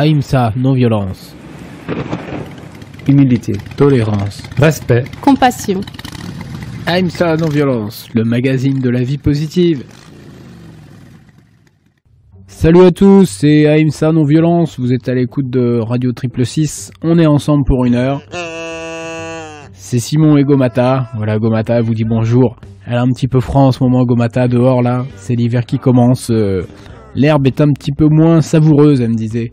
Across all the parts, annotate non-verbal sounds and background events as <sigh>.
Aïmsa, non-violence. Humilité. Tolérance. Respect. Compassion. Aïmsa, non-violence, le magazine de la vie positive. Salut à tous, c'est Aïmsa Non-Violence, vous êtes à l'écoute de Radio Triple 6, on est ensemble pour une heure. C'est Simon et Gomata, voilà Gomata vous dit bonjour. Elle est un petit peu froid en ce moment Gomata dehors là, c'est l'hiver qui commence, euh, l'herbe est un petit peu moins savoureuse elle me disait.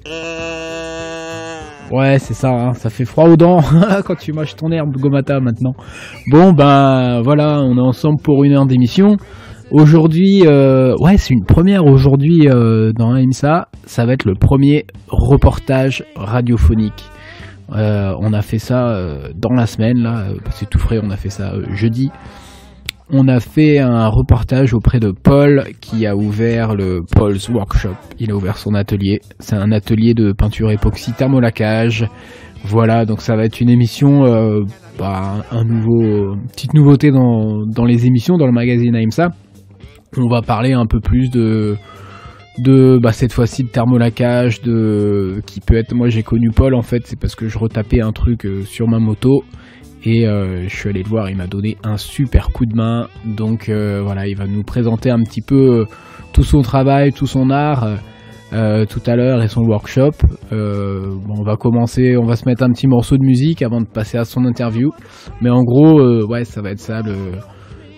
Ouais c'est ça, hein, ça fait froid aux dents <laughs> quand tu mâches ton herbe Gomata maintenant. Bon ben voilà, on est ensemble pour une heure d'émission. Aujourd'hui, euh, ouais, c'est une première aujourd'hui euh, dans IMSA. Ça va être le premier reportage radiophonique. Euh, on a fait ça dans la semaine, là, c'est tout frais, on a fait ça jeudi. On a fait un reportage auprès de Paul qui a ouvert le Paul's Workshop. Il a ouvert son atelier. C'est un atelier de peinture époxy thermolacage. Voilà, donc ça va être une émission, euh, bah, un nouveau, petite nouveauté dans, dans les émissions, dans le magazine AIMSA. On va parler un peu plus de, de bah, cette fois-ci de thermolacage, de qui peut être. Moi, j'ai connu Paul en fait, c'est parce que je retapais un truc euh, sur ma moto et euh, je suis allé le voir. Il m'a donné un super coup de main. Donc euh, voilà, il va nous présenter un petit peu euh, tout son travail, tout son art. tout à l'heure et son workshop. Bon, on va commencer, on va se mettre un petit morceau de musique avant de passer à son interview. Mais en gros, ouais, ça va être ça le,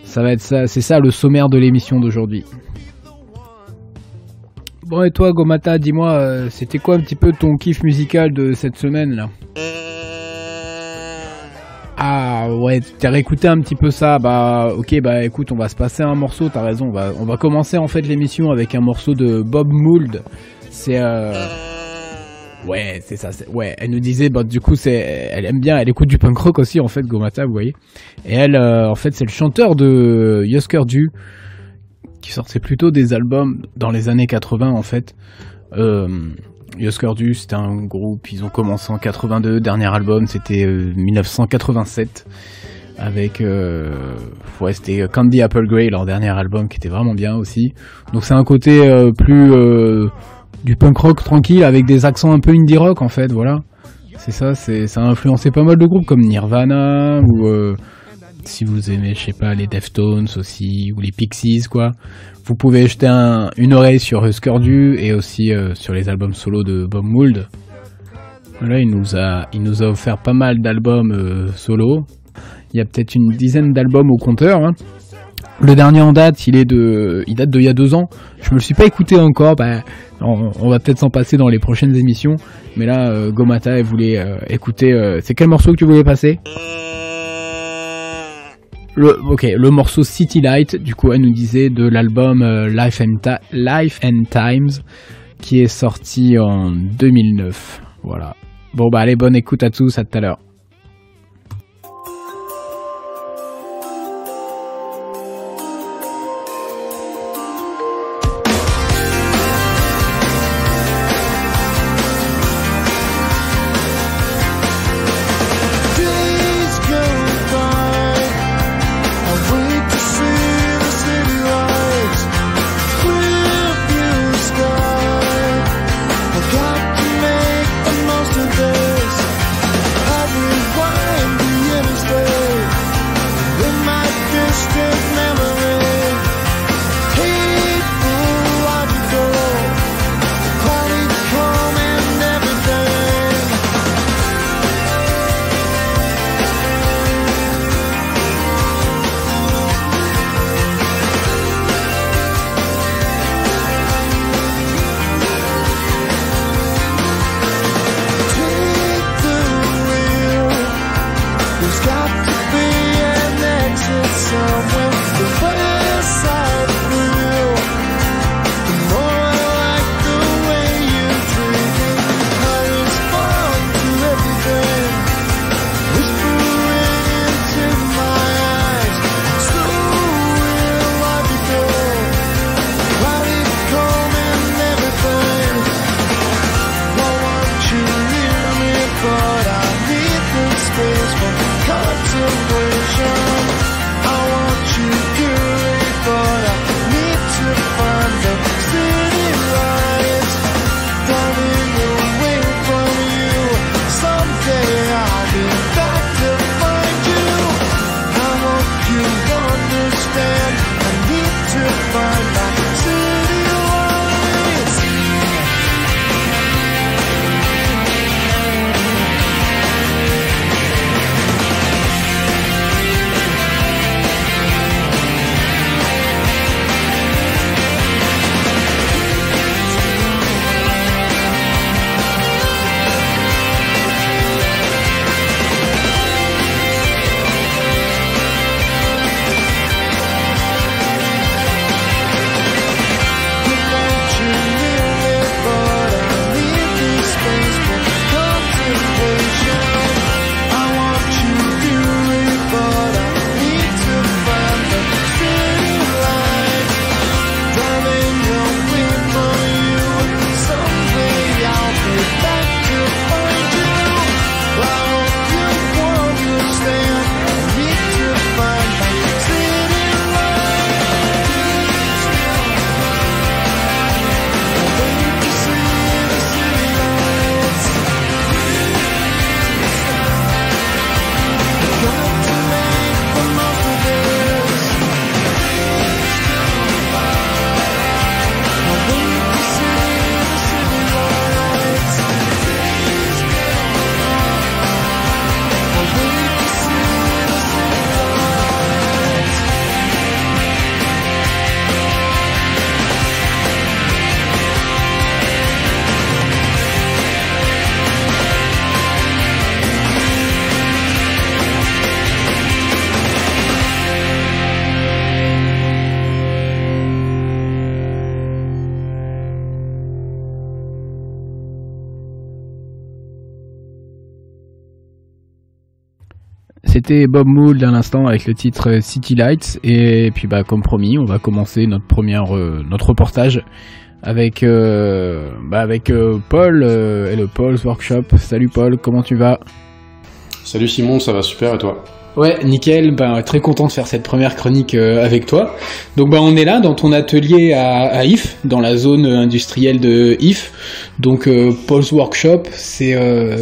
ça va être ça, c'est ça le sommaire de l'émission d'aujourd'hui. Bon et toi Gomata, dis-moi, c'était quoi un petit peu ton kiff musical de cette semaine là? Ah ouais, t'as réécouté un petit peu ça, bah ok bah écoute, on va se passer un morceau, t'as raison, on va, on va commencer en fait l'émission avec un morceau de Bob Mould. C'est euh... Ouais, c'est ça. Ouais, elle nous disait, bah, du coup, c'est, elle aime bien, elle écoute du punk rock aussi, en fait, Gomata, vous voyez. Et elle, euh, en fait, c'est le chanteur de Yosker Du, qui sortait plutôt des albums dans les années 80, en fait. Euh, Yosker Du, c'était un groupe, ils ont commencé en 82, dernier album, c'était euh, 1987. Avec, euh, ouais, c'était Candy Apple Grey, leur dernier album, qui était vraiment bien aussi. Donc c'est un côté euh, plus euh, du punk rock tranquille avec des accents un peu indie rock en fait, voilà. C'est ça, c'est ça a influencé pas mal de groupes comme Nirvana ou euh, si vous aimez, je sais pas, les Deftones aussi ou les Pixies quoi. Vous pouvez jeter un- une oreille sur Husker Du et aussi euh, sur les albums solo de Bob Mould. Voilà, il nous a il nous a offert pas mal d'albums euh, solo. Il y a peut-être une dizaine d'albums au compteur. hein. Le dernier en date, il est de, il date d'il y a deux ans. Je me le suis pas écouté encore. Bah, on, va peut-être s'en passer dans les prochaines émissions. Mais là, euh, Gomata, elle voulait euh, écouter. euh, c'est quel morceau que tu voulais passer? Le, ok, le morceau City Light. Du coup, elle nous disait de l'album euh, Life and Times, qui est sorti en 2009. Voilà. Bon bah allez, bonne écoute à tous. À tout à l'heure. Contemplation c'était Bob Mould à l'instant avec le titre City Lights et puis bah comme promis, on va commencer notre première euh, notre reportage avec euh, bah, avec euh, Paul et le Paul's Workshop. Salut Paul, comment tu vas? Salut Simon, ça va super et toi? Ouais, nickel. Ben, très content de faire cette première chronique euh, avec toi. Donc, ben, on est là dans ton atelier à, à If, dans la zone industrielle de If. Donc, euh, Paul's Workshop, c'est. euh,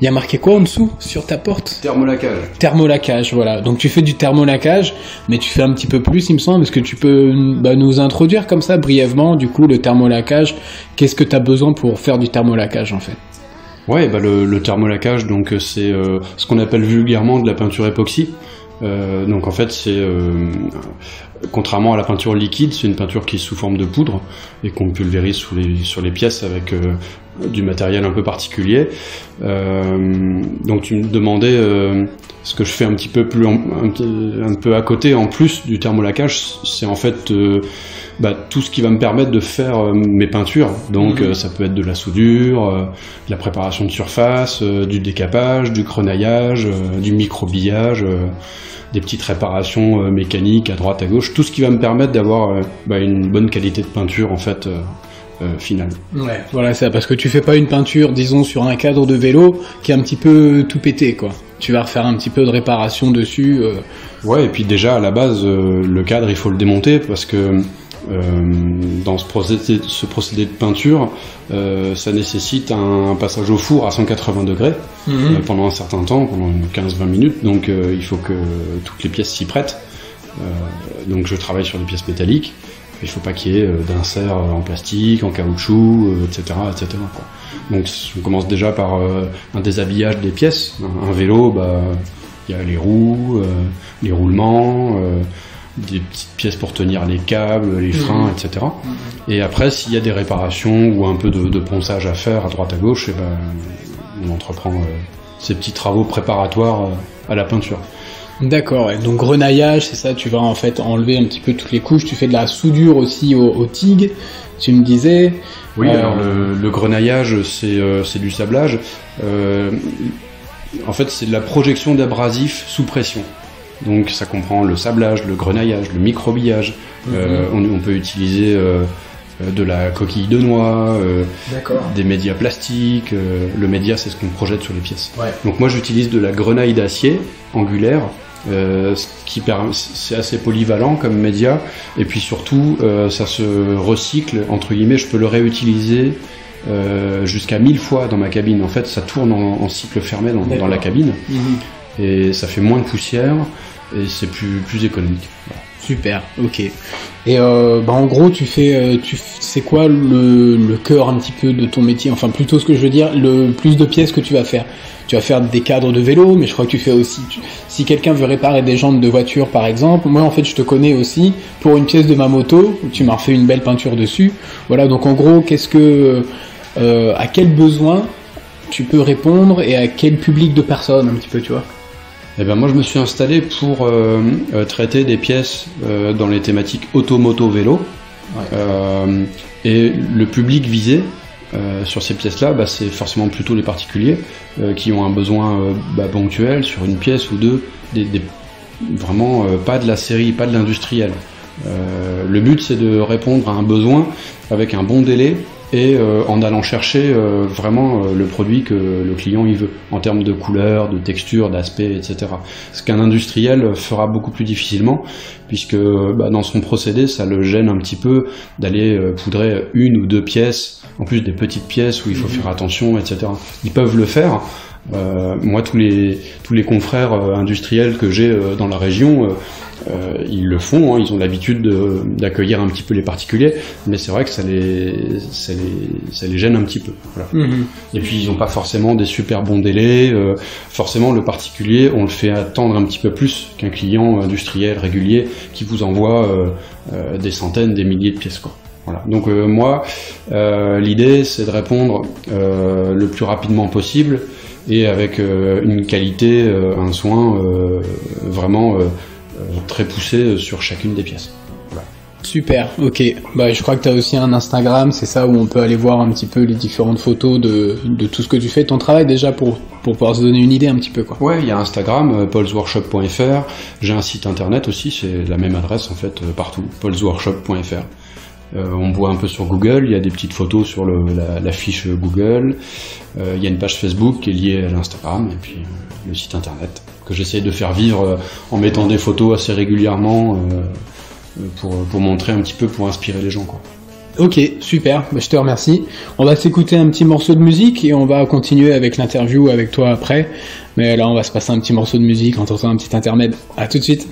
Il y a marqué quoi en dessous sur ta porte? Thermolacage. Thermolacage, voilà. Donc, tu fais du thermolacage, mais tu fais un petit peu plus, il me semble. Est-ce que tu peux bah, nous introduire comme ça brièvement, du coup, le thermolacage? Qu'est-ce que tu as besoin pour faire du thermolacage en fait? Ouais, bah le, le thermolacage, donc euh, c'est euh, ce qu'on appelle vulgairement de la peinture époxy. Euh, donc en fait, c'est euh, contrairement à la peinture liquide, c'est une peinture qui est sous forme de poudre et qu'on pulvérise sur les pièces avec euh, du matériel un peu particulier. Euh, donc tu me demandais euh, ce que je fais un petit peu plus en- un, peu à côté en plus du thermolacage, c'est en fait euh, bah, tout ce qui va me permettre de faire euh, mes peintures. Donc Mhm. euh, ça peut être de la soudure, de la préparation de surface, du décapage, du grenaillage, du microbillage, des petites réparations mécaniques à droite à gauche, tout ce qui va me permettre d'avoir bah, une bonne qualité de peinture en fait euh, finale. Ouais, voilà ça, parce que tu fais pas une peinture, disons, sur un cadre de vélo qui est un petit peu tout pété, quoi. Tu vas refaire un petit peu de réparation dessus. euh, Ouais, et puis déjà à la base, euh, le cadre il faut le démonter parce que euh, dans ce procédé, ce procédé de peinture, ça nécessite un, passage au four à 180 degrés euh, pendant un certain temps, pendant une 15-20 minutes. Donc il faut que toutes les pièces s'y prêtent. Donc je travaille sur des pièces métalliques. Il faut pas qu'il y ait euh, d'inserts en plastique, en caoutchouc, euh, etc., etc. quoi. Donc on commence déjà par euh, un déshabillage des pièces. Un, vélo, bah il y a les roues, euh, les roulements, euh, des petites pièces pour tenir les câbles, les freins, etc. Et après, s'il y a des réparations ou un peu de, de ponçage à faire à droite à gauche, eh ben, on entreprend euh, ces petits travaux préparatoires euh, à la peinture. D'accord, ouais. donc grenaillage, c'est ça, tu vas en fait enlever un petit peu toutes les couches, tu fais de la soudure aussi au, au TIG, tu me disais. Oui, Euh, alors le, le grenaillage, c'est euh, du sablage. Euh, en fait, c'est de la projection d'abrasif sous pression. Donc ça comprend le sablage, le grenaillage, le microbillage. Euh, on, on peut utiliser de la coquille de noix, euh, des médias plastiques. euh, le média, c'est ce qu'on projette sur les pièces. Ouais. Donc moi, j'utilise de la grenaille d'acier angulaire. Euh, ce qui permet, c'est assez polyvalent comme média, et puis surtout, euh, ça se recycle entre guillemets. Je peux le réutiliser euh, jusqu'à 1000 fois dans ma cabine. En fait, ça tourne en, en cycle fermé dans, dans la cabine, et ça fait moins de poussière, et c'est plus plus économique. Voilà. Super, ok. Et euh, bah en gros, tu fais, tu, c'est quoi le, le cœur un petit peu de ton métier? Enfin, plutôt ce que je veux dire, le plus de pièces que tu vas faire. Tu vas faire des cadres de vélo, mais je crois que tu fais aussi. tu- si quelqu'un veut réparer des jantes de voiture, par exemple, moi en fait, je te connais aussi pour une pièce de ma moto. Tu m'as refait une belle peinture dessus. Voilà. Donc en gros, qu'est-ce que, euh, à quel besoin tu peux répondre et à quel public de personnes un petit peu, tu vois? Eh ben moi je me suis installé pour euh, euh, traiter des pièces euh, dans les thématiques auto-moto vélo. Ouais. Euh, et le public visé euh, sur ces pièces-là, bah, c'est forcément plutôt les particuliers euh, qui ont un besoin euh, bah, ponctuel sur une pièce ou deux, vraiment pas de la série, pas de l'industriel. Le but c'est de répondre à un besoin avec un bon délai et euh, en allant chercher euh, vraiment euh, le produit que le client y veut en termes de couleur, de texture, d'aspect, etc. Ce qu'un industriel fera beaucoup plus difficilement puisque bah, dans son procédé ça le gêne un petit peu d'aller euh, poudrer une ou deux pièces, en plus des petites pièces où il faut faire attention, etc. Ils peuvent le faire. Euh, moi, tous les tous les confrères euh, industriels que j'ai euh, dans la région, euh, ils le font. hein, ils ont l'habitude de- d'accueillir un petit peu les particuliers, mais c'est vrai que ça les ça les ça les gêne un petit peu. Voilà. Et puis ils n'ont pas forcément des super bons délais. euh, forcément, le particulier, on le fait attendre un petit peu plus qu'un client industriel régulier qui vous envoie euh, des centaines, des milliers de pièces. Quoi. Voilà. Donc moi, l'idée, c'est de répondre le plus rapidement possible et avec une qualité, un soin vraiment très poussé sur chacune des pièces. Super, ok. Bah, je crois que tu as aussi un Instagram, c'est ça où on peut aller voir un petit peu les différentes photos de, de tout ce que tu fais, ton travail déjà pour, pour pouvoir se donner une idée un petit peu quoi. Ouais, il y a Instagram, euh, paulsworkshop.fr. J'ai un site internet aussi, c'est la même adresse en fait euh, partout, paulsworkshop.fr. Euh, on voit un peu sur Google, il y a des petites photos sur le, la, la fiche Google. Euh, il y a une page Facebook qui est liée à l'Instagram et puis euh, le site internet que j'essaie de faire vivre euh, en mettant des photos assez régulièrement euh, euh, pour, pour montrer un petit peu, pour inspirer les gens quoi. Ok, super, bah, je te remercie. On va s'écouter un petit morceau de musique et on va continuer avec l'interview avec toi après. Mais là, on va se passer un petit morceau de musique en tentant un petit intermède. À tout de suite.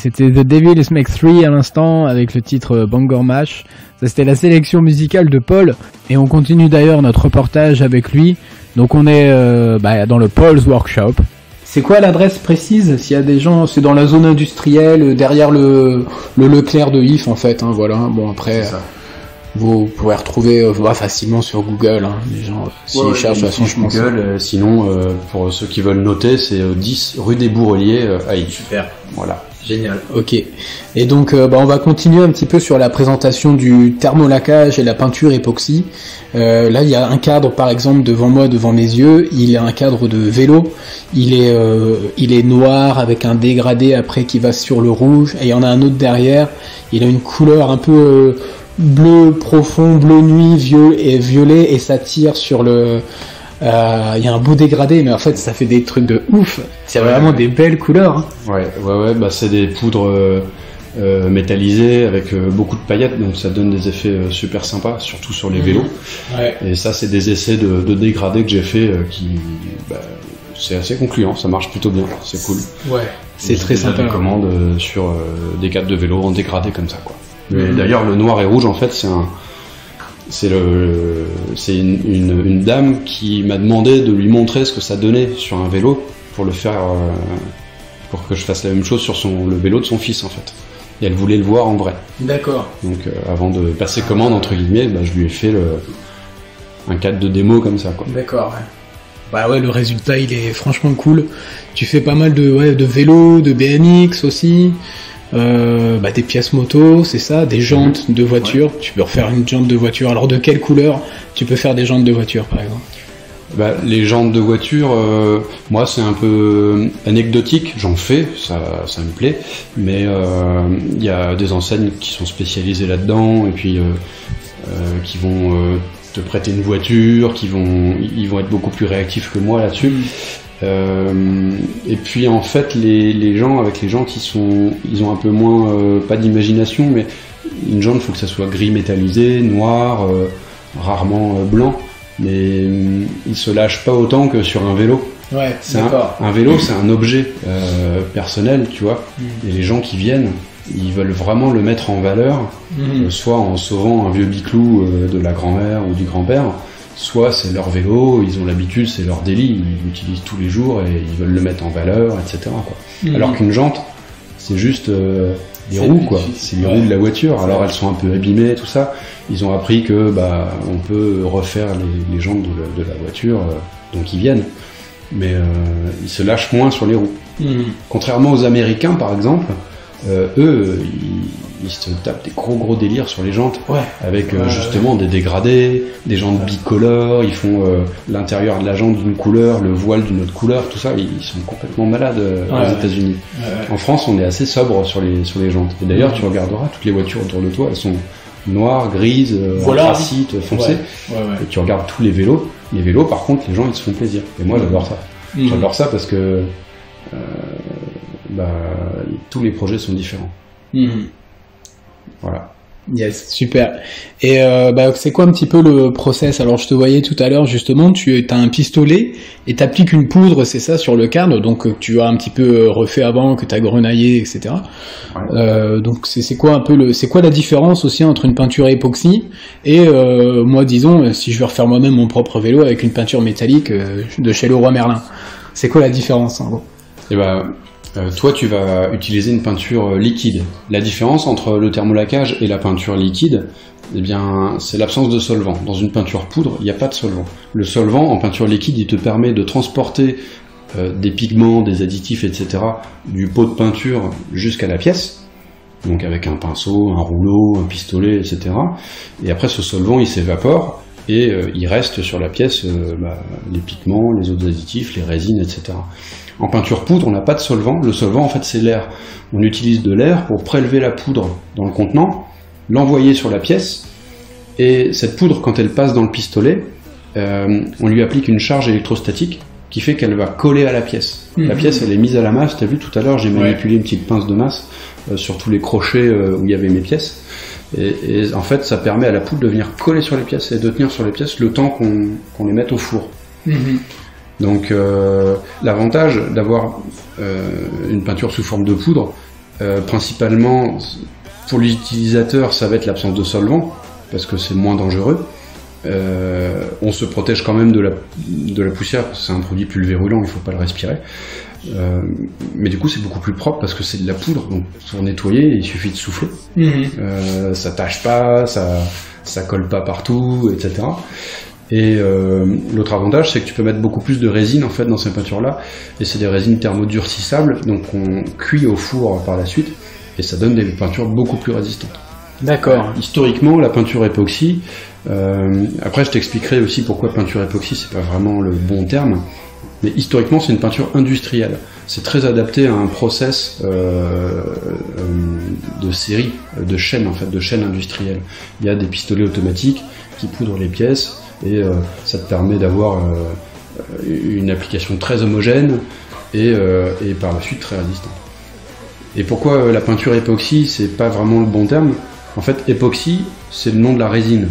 C'était The Devil's Make 3 à l'instant avec le titre euh, Bangor Mash. Ça, c'était la sélection musicale de Paul. Et on continue d'ailleurs notre reportage avec lui. Donc, on est euh, bah, dans le Paul's Workshop. C'est quoi l'adresse précise? S'il y a des gens, c'est dans la zone industrielle, euh, derrière le, le Leclerc de If en fait. Hein, voilà. Bon après, ça. vous pourrez retrouver euh, bah, facilement sur Google. Hein, les gens, euh, s'ils Ouais, cherchent, de toute façon, je pense. Google, euh, sinon, euh, pour ceux qui veulent noter, c'est euh, 10 rue des Bourreliers euh, à Yves. Super, Voilà. Génial. Ok. Et donc, euh, bah, on va continuer un petit peu sur la présentation du thermolacage et la peinture époxy. Euh, là, il y a un cadre, par exemple, devant moi, devant mes yeux. Il est un cadre de vélo. Il est, euh, il est noir avec un dégradé après qui va sur le rouge. Et il y en a un autre derrière. Il a une couleur un peu bleu profond, bleu nuit, vieux et violet, et ça tire sur le Euh, Il y a un beau dégradé, mais en fait, ça fait des trucs de ouf. C'est Ouais. vraiment des belles couleurs. hein. Ouais, ouais, ouais, bah c'est des poudres euh, euh, métallisées avec beaucoup de paillettes, donc ça donne des effets super sympas, surtout sur les vélos. Ouais. Et ça, c'est des essais de, de dégradé que j'ai fait qui, bah, c'est assez concluant, ça marche plutôt bien, c'est cool. Ouais. C'est très sympa. euh, sur des cadres de vélo en dégradé comme ça, quoi. Mais Mhm. D'ailleurs, le noir et rouge, en fait, c'est un, c'est le, c'est une, une, une dame qui m'a demandé de lui montrer ce que ça donnait sur un vélo pour le faire, euh, pour que je fasse la même chose sur son, le vélo de son fils, en fait. Et elle voulait le voir en vrai. D'accord. Donc, euh, avant de passer commande entre guillemets, bah, je lui ai fait le, un cadre de démo comme ça, quoi. D'accord, ouais. Bah ouais, le résultat, il est franchement cool. Tu fais pas mal de, ouais, de vélo, de BMX aussi. Euh, bah, des pièces moto, c'est ça, des jantes de voiture. Tu peux refaire une jante de voiture. Alors de quelle couleur tu peux faire des jantes de voiture, par exemple? Bah, les jantes de voiture, euh, moi c'est un peu anecdotique, j'en fais, ça, ça me plaît, mais euh, il y a des enseignes qui sont spécialisées là-dedans et puis euh, euh, qui vont euh, te prêter une voiture, qui vont, ils vont être beaucoup plus réactifs que moi là-dessus. Euh, et puis en fait les, les gens avec les jantes ils sont ils ont un peu moins euh, pas d'imagination mais une jante faut que ça soit gris métallisé, noir, euh, rarement blanc mais hum, il se lâche pas autant que sur un vélo. Ouais, C'est un, un vélo, c'est un objet personnel, tu vois. Et les gens qui viennent, ils veulent vraiment le mettre en valeur, euh, soit en sauvant un vieux biclou de la grand-mère ou du grand-père, soit c'est leur vélo, ils ont l'habitude, c'est leur délit, ils l'utilisent tous les jours et ils veulent le mettre en valeur, etc. Quoi. Mhm. Alors qu'une jante, c'est juste euh, des roues, quoi. C'est les ouais. roues de la voiture. Alors elles sont un peu abîmées, tout ça. Ils ont appris que bah on peut refaire les, les jantes de la, de la voiture, euh, donc ils viennent. Mais euh, ils se lâchent moins sur les roues. Mhm. Contrairement aux Américains, par exemple, euh, eux, ils, ils se tapent des gros gros délires sur les jantes, Ouais. avec euh, Ouais, justement des dégradés, des jantes bicolores, ils font euh, l'intérieur de la jante d'une couleur, le voile d'une autre couleur, tout ça, ils, sont complètement malades euh, aux. États-Unis. En France, on est assez sobre sur les sur les jantes. Et d'ailleurs, tu regarderas toutes les voitures autour de toi, elles sont noires, grises, Voilà. foncées. Et tu regardes tous les vélos. Les vélos, par contre, les gens ils se font plaisir. Et moi, j'adore ça. Mhm. J'adore ça parce que bah, tous les projets sont différents. Mhm. Voilà. Yes, super. Et euh, bah, c'est quoi un petit peu le process? Alors je te voyais tout à l'heure justement, tu as un pistolet et t'appliques une poudre, c'est ça, sur le cadre, donc euh, que tu as un petit peu euh, refait avant, que tu as grenaillé, etc. Ouais. Euh, donc c'est quoi un peu le, c'est quoi la différence aussi entre une peinture époxy et euh, moi disons si je veux refaire moi-même mon propre vélo avec une peinture métallique de chez Leroy Merlin, c'est quoi la différence en gros? Et ben, euh, toi, tu vas utiliser une peinture euh, liquide. La différence entre le thermolacage et la peinture liquide, eh bien, c'est l'absence de solvant. Dans une peinture poudre, il n'y a pas de solvant. Le solvant en peinture liquide, il te permet de transporter euh, des pigments, des additifs, etc., du pot de peinture jusqu'à la pièce. Donc avec un pinceau, un rouleau, un pistolet, etc. Et après, ce solvant, il s'évapore et il reste sur la pièce bah, les pigments, les autres additifs, les résines, etc. En peinture poudre, on n'a pas de solvant. Le solvant, en fait, c'est l'air. On utilise de l'air pour prélever la poudre dans le contenant, l'envoyer sur la pièce, et cette poudre, quand elle passe dans le pistolet, euh, on lui applique une charge électrostatique qui fait qu'elle va coller à la pièce. La Mhm. pièce, elle est mise à la masse. T'as vu tout à l'heure, j'ai Ouais. manipulé une petite pince de masse euh, sur tous les crochets euh, où il y avait mes pièces. Et, et en fait, ça permet à la poudre de venir coller sur les pièces et de tenir sur les pièces le temps qu'on qu'on les mette au four. Donc euh, l'avantage d'avoir euh, une peinture sous forme de poudre, euh, principalement pour l'utilisateur, ça va être l'absence de solvant, parce que c'est moins dangereux. Euh, on se protège quand même de la, de la poussière, parce que c'est un produit pulvérulent, il faut pas le respirer. Euh, mais du coup, c'est beaucoup plus propre parce que c'est de la poudre, donc pour nettoyer, il suffit de souffler. Euh, ça tâche pas, ça, ça colle pas partout, etc. Et euh, l'autre avantage, c'est que tu peux mettre beaucoup plus de résine en fait dans ces peintures-là, et c'est des résines thermodurcissables, donc on cuit au four par la suite, et ça donne des peintures beaucoup plus résistantes. D'accord. Historiquement, la peinture époxy, euh, après je t'expliquerai aussi pourquoi peinture époxy c'est pas vraiment le bon terme, mais historiquement c'est une peinture industrielle. C'est très adapté à un process euh, euh, de série, de chaîne en fait, de chaîne industrielle. Il y a des pistolets automatiques qui poudrent les pièces et euh, ça te permet d'avoir euh, une application très homogène et, euh, et par la suite très résistante. Et pourquoi la peinture époxy, c'est pas vraiment le bon terme? En fait, époxy, c'est le nom de la résine.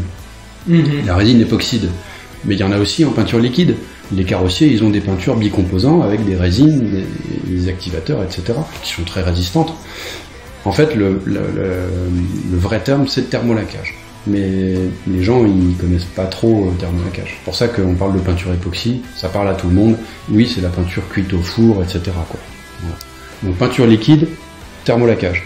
La résine époxyde. Mais il y en a aussi en peinture liquide. Les carrossiers, ils ont des peintures bicomposants avec des résines, des, des activateurs, etc., qui sont très résistantes. En fait, le, le- le- le vrai terme, c'est le thermolacage. Mais les gens, ils connaissent pas trop le thermolacage. C'est pour ça qu'on parle de peinture époxy, ça parle à tout le monde. Oui, c'est la peinture cuite au four, etc. Quoi. Donc peinture liquide, thermolacage.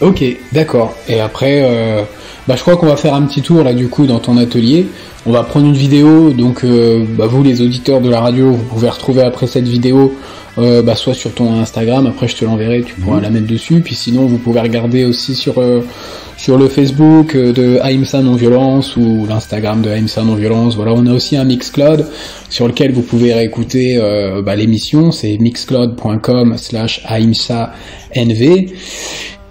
Ok, d'accord. Et après, euh, bah, je crois qu'on va faire un petit tour là du coup dans ton atelier. On va prendre une vidéo, donc euh, bah, vous les auditeurs de la radio, vous pouvez retrouver après cette vidéo, euh, bah, soit sur ton Instagram, après je te l'enverrai, tu pourras Mhm. la mettre dessus. Puis sinon, vous pouvez regarder aussi sur euh, sur le Facebook de Aïmsa Non Violence ou l'Instagram de Aïmsa Non Violence. Voilà, on a aussi un Mixcloud sur lequel vous pouvez réécouter euh, bah, l'émission. C'est mixcloud.com/slash Aïmsa NV.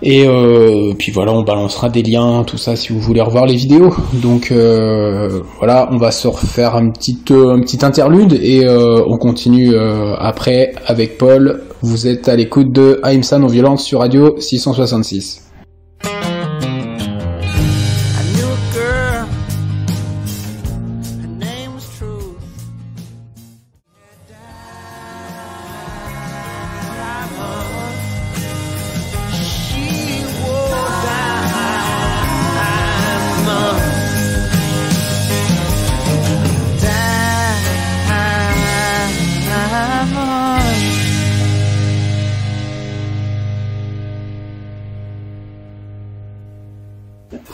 Et euh, puis voilà, on balancera des liens, tout ça, si vous voulez revoir les vidéos. Donc euh, voilà, on va se refaire un petit, euh, un petit interlude et euh, on continue euh, après avec Paul. Vous êtes à l'écoute de Aïmsa Non Violence sur Radio 666.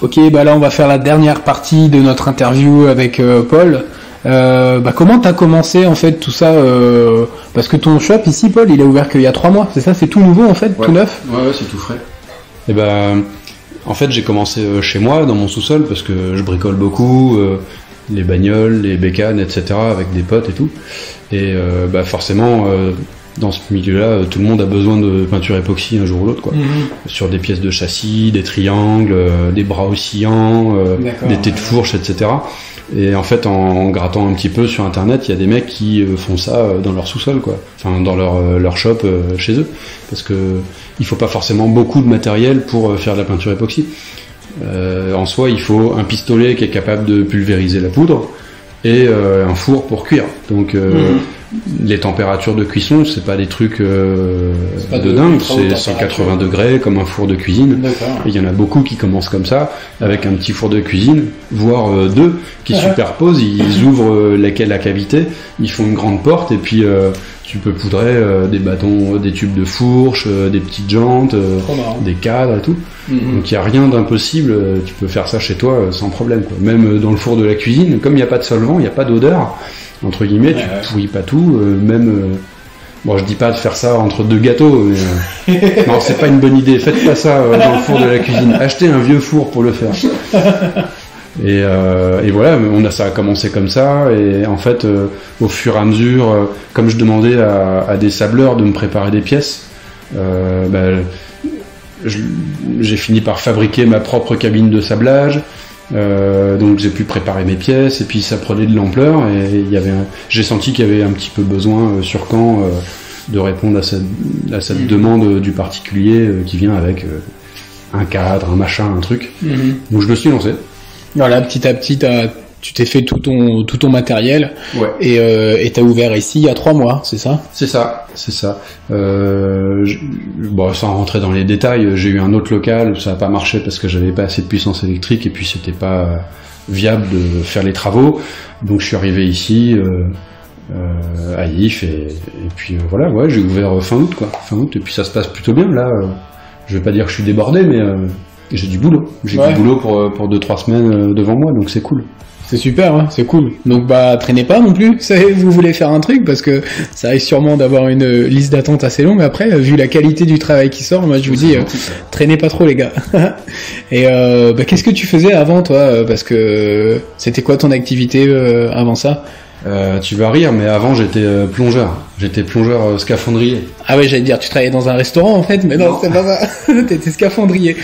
Ok, bah là on va faire la dernière partie de notre interview avec euh, Paul. Euh, bah comment t'as commencé en fait tout ça euh, Parce que ton shop ici, Paul, il a ouvert qu'il y a trois mois, c'est ça C'est tout nouveau en fait, Ouais. tout neuf Ouais, ouais, c'est tout frais. Et ben, en fait, j'ai commencé chez moi, dans mon sous-sol, parce que je bricole beaucoup, euh, les bagnoles, les bécanes, etc., avec des potes et tout. Et euh, bah, forcément, euh, dans ce milieu-là, euh, tout le monde a besoin de peinture époxy un jour ou l'autre, quoi. Sur des pièces de châssis, des triangles, euh, des bras oscillants, euh, des têtes de fourche, etc. Et en fait, en, en grattant un petit peu sur Internet, il y a des mecs qui font ça dans leur sous-sol, quoi. Enfin, dans leur, leur shop euh, chez eux. Parce que il faut pas forcément beaucoup de matériel pour faire de la peinture époxy. En soi, il faut un pistolet qui est capable de pulvériser la poudre et un four pour cuire. Donc, euh, les températures de cuisson, c'est pas des trucs euh, pas de, de dingue, c'est température. 180 degrés comme un four de cuisine. Il y en a beaucoup qui commencent comme ça, avec un petit four de cuisine, voire euh, deux, qui superposent, ils ouvrent euh, la, la cavité, ils font une grande porte, et puis euh, tu peux poudrer euh, des bâtons, des tubes de fourche, euh, des petites jantes, euh, des cadres et tout. Mhm. Donc il n'y a rien d'impossible, euh, tu peux faire ça chez toi euh, sans problème. Quoi. Même euh, dans le four de la cuisine, comme il n'y a pas de solvant, il n'y a pas d'odeur, entre guillemets, tu ouais. pourris pas tout, euh, même... euh, Bon, je dis pas de faire ça entre deux gâteaux, mais euh, <laughs> non, c'est pas une bonne idée. Faites pas ça euh, dans le four de la cuisine. Achetez un vieux four pour le faire. <laughs> Et, euh, et voilà, on a ça a commencé comme ça. Et en fait, euh, au fur et à mesure, euh, comme je demandais à, à des sableurs de me préparer des pièces, bah, je- j'ai fini par fabriquer ma propre cabine de sablage. Donc j'ai pu préparer mes pièces et puis ça prenait de l'ampleur et il y avait un- j'ai senti qu'il y avait un petit peu besoin sur euh, de répondre à cette, à cette demande du particulier qui vient avec un cadre, un machin, un truc. Mhm. Donc je me suis lancé. Voilà, petit à petit, tu t'es fait tout ton, tout ton matériel Ouais. et euh, et t'as ouvert ici il y a trois mois, c'est ça? C'est ça, c'est ça. Euh, je- bon, sans rentrer dans les détails, j'ai eu un autre local, ça n'a pas marché parce que j'avais pas assez de puissance électrique et puis c'était pas viable de faire les travaux. Donc je suis arrivé ici euh, euh, à If et, et puis euh, voilà, ouais, j'ai ouvert fin août quoi, fin août et puis ça se passe plutôt bien là. euh, je vais pas dire que je suis débordé, mais euh, j'ai du boulot. J'ai Ouais. du boulot pour euh, pour deux trois semaines euh, devant moi, donc c'est cool. C'est super, hein, c'est cool. Donc bah traînez pas non plus. <laughs> Vous voulez faire un truc parce que ça risque sûrement d'avoir une euh, liste d'attente assez longue. Après, euh, vu la qualité du travail qui sort, moi je vous dis, euh, traînez pas trop les gars. <laughs> Et euh, bah, qu'est-ce que tu faisais avant toi euh, Parce que euh, c'était quoi ton activité euh, avant ça? Euh, tu vas rire, mais avant j'étais euh, plongeur. J'étais plongeur euh, scaphandrier. Ah ouais, j'allais dire, tu travaillais dans un restaurant en fait, mais non, c'est pas ça. <laughs> T'étais scaphandrier.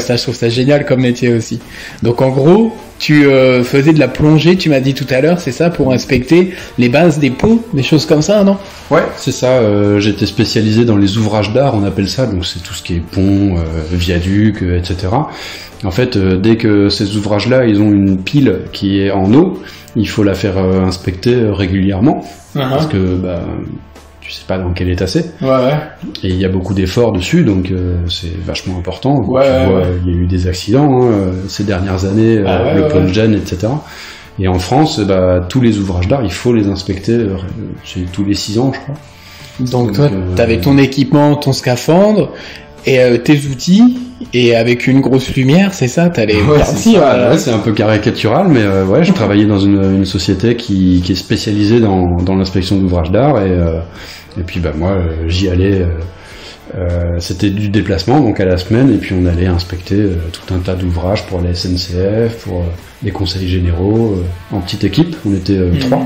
Ça, je trouve ça génial comme métier aussi. Donc en gros, tu euh, faisais de la plongée, tu m'as dit tout à l'heure, c'est ça, pour inspecter les bases des pots, des choses comme ça, non? Ouais, c'est ça. euh, J'étais spécialisé dans les ouvrages d'art, on appelle ça. Donc c'est tout ce qui est pont, euh, viaduc, etc. En fait, euh, dès que ces ouvrages-là, ils ont une pile qui est en eau, il faut la faire euh, inspecter régulièrement parce que bah, tu sais pas dans quel état c'est. Ouais, ouais. Et il y a beaucoup d'efforts dessus, donc euh, c'est vachement important. Ouais, tu ouais, vois, ouais. il y a eu des accidents hein, euh, ces dernières années, Ah ouais, le ouais, plonge-gen, etc. Et en France, bah, tous les ouvrages d'art, il faut les inspecter euh, c'est tous les six ans, je crois. Donc Donc, toi, euh, t'avais ton équipement, ton scaphandre et euh, tes outils, et avec une grosse lumière, c'est ça T'allais Ouais, c'est partir. ça. euh, Ouais, c'est un peu caricatural, mais euh, ouais, je <laughs> travaillais dans une, une société qui, qui est spécialisée dans, dans l'inspection d'ouvrages d'art et, euh, et puis bah moi euh, j'y allais. euh, euh, C'était du déplacement donc à la semaine et puis on allait inspecter euh, tout un tas d'ouvrages pour la SNCF, pour euh, les conseils généraux euh, en petite équipe. On était euh, trois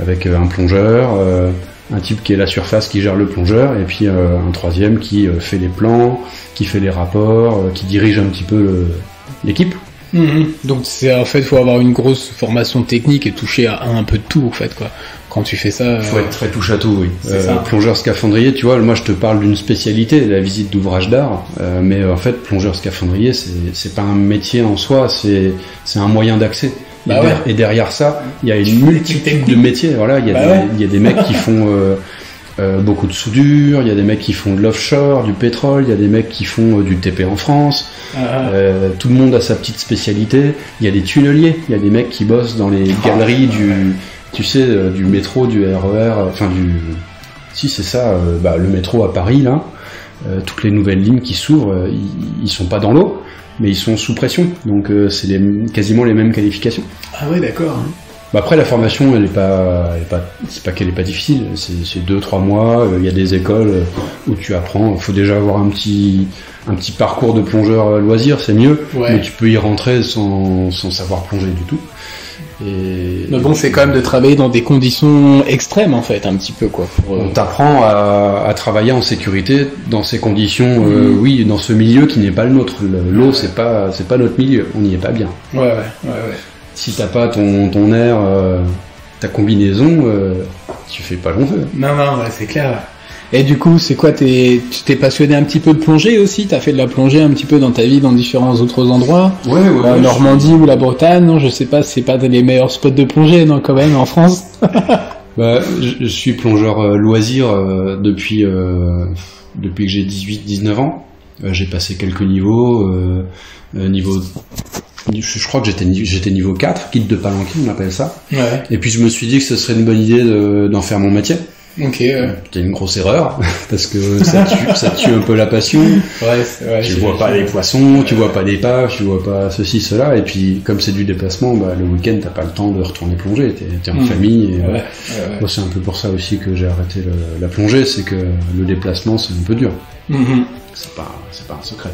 avec un plongeur, euh, un type qui est la surface qui gère le plongeur et puis euh, un troisième qui fait les plans, qui fait les rapports, euh, qui dirige un petit peu l'équipe. Mhm. Donc c'est en fait, faut avoir une grosse formation technique et toucher à un, peu de tout en fait quoi. Quand tu fais ça. Faut euh, être très touche à tout, oui. Ça. plongeur scaphandrier, tu vois, moi je te parle d'une spécialité, la visite d'ouvrage d'art, euh, mais euh, en fait, plongeur scaphandrier, c'est c'est pas un métier en soi, c'est c'est un moyen d'accès. Et, Bah ouais. der- et derrière ça, il y a une multitude de métiers. Voilà, il y a, Bah ouais. il y a des mecs qui font euh, beaucoup de soudure, il y a des mecs qui font de l'offshore, du pétrole, il y a des mecs qui font euh, du TP en France. ah, Euh, tout le monde a sa petite spécialité. Il y a des tunneliers, il y a des mecs qui bossent dans les galeries du, tu sais, du métro, du RER, euh, enfin du, si c'est ça, bah, le métro à Paris là, toutes les nouvelles lignes qui s'ouvrent, ils, ils sont pas dans l'eau, mais ils sont sous pression, donc c'est les- quasiment les mêmes qualifications. ah ouais, d'accord. Bah après la formation, elle est pas, elle est pas, c'est pas qu'elle est pas difficile, c'est deux trois mois. euh, Il y a des écoles euh, où tu apprends. Il faut déjà avoir un petit, un petit parcours de plongeur euh, loisir, c'est mieux. Ouais. Mais tu peux y rentrer sans, sans savoir plonger du tout. Et Mais bon, c'est quand même de travailler dans des conditions extrêmes en fait, un petit peu quoi. Pour, on t'apprend à, à travailler en sécurité dans ces conditions, euh, oui, dans ce milieu qui n'est pas le nôtre. Le- L'eau, c'est pas, c'est pas notre milieu. On n'y est pas bien. Ouais, ouais, ouais, ouais. Si t'as pas ton, ton air, euh, ta combinaison, euh, tu fais pas long feu. Non, non, ouais, c'est clair. Et du coup, c'est quoi t'es, Tu t'es passionné un petit peu de plongée aussi? T'as fait de la plongée un petit peu dans ta vie dans différents autres endroits? Ouais, ouais. Euh, Normandie ou la Bretagne, non, je sais pas, c'est pas les meilleurs spots de plongée, non, quand même, en France <laughs> Bah, je, je suis plongeur euh, loisir depuis depuis que j'ai 18-19 ans. J'ai passé quelques niveaux. Niveau, je, crois que j'étais ni- j'étais niveau 4, kit de palanquin, on appelle ça. Ouais, Et puis je me suis dit que ce serait une bonne idée de- d'en faire mon métier. ok, ouais. C'était une grosse erreur <laughs> parce que ça tue, ça tue un peu la passion. Ouais, ouais, Tu vois pas les poissons, tu vois pas d'épave, tu vois pas ceci, cela. Et puis comme c'est du déplacement, bah, le week-end t'as pas le temps de retourner plonger. T'es t'es en Mm. famille. Et, Ouais, voilà. ouais, ouais. Moi, c'est un peu pour ça aussi que j'ai arrêté le- la plongée, c'est que le déplacement, c'est un peu dur. Mhm. C'est pas, c'est pas un secret.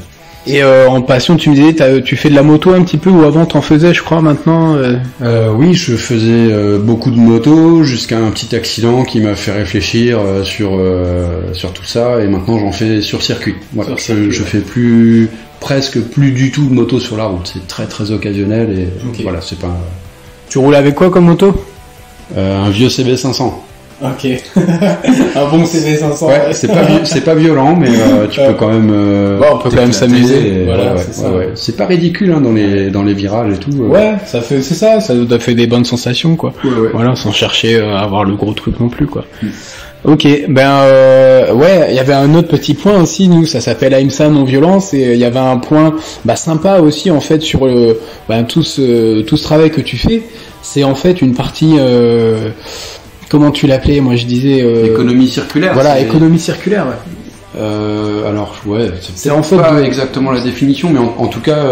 Et euh, en passion, tu me disais, tu fais de la moto un petit peu, ou avant t'en faisais, je crois, maintenant euh, Euh, oui, je faisais euh, beaucoup de moto jusqu'à un petit accident qui m'a fait réfléchir euh, sur euh, sur tout ça, et maintenant j'en fais sur circuit. Voilà, Sur je, circuit, je ouais. fais plus presque plus du tout de moto sur la route. C'est très très occasionnel et voilà, c'est pas Tu roules avec quoi comme moto? Euh, un vieux CB500. Ok. <laughs> un bon CV500. Ouais, c'est pas c'est pas violent, mais euh, tu Ouais. peux quand même. euh, Ouais, on peut quand même s'amuser, voilà, ouais, c'est ça. ouais, ouais. C'est pas ridicule hein, dans les dans les virages et tout. euh. Ouais, ça fait, c'est ça, ça doit fait des bonnes sensations, quoi. Ouais, ouais. Voilà, sans chercher euh, à avoir le gros truc non plus, quoi. Ok, ben euh, ouais, il y avait un autre petit point aussi, nous, ça s'appelle AIMSA non violence, et euh, il y avait un point bah, sympa aussi en fait sur le, ben, tout ce tout ce travail que tu fais, c'est en fait une partie, euh, comment tu l'appelais, moi je disais, euh, Économie circulaire. voilà, économie circulaire. Ouais. Euh, alors ouais, c'est en fait pas de- exactement la définition, mais en, en tout cas,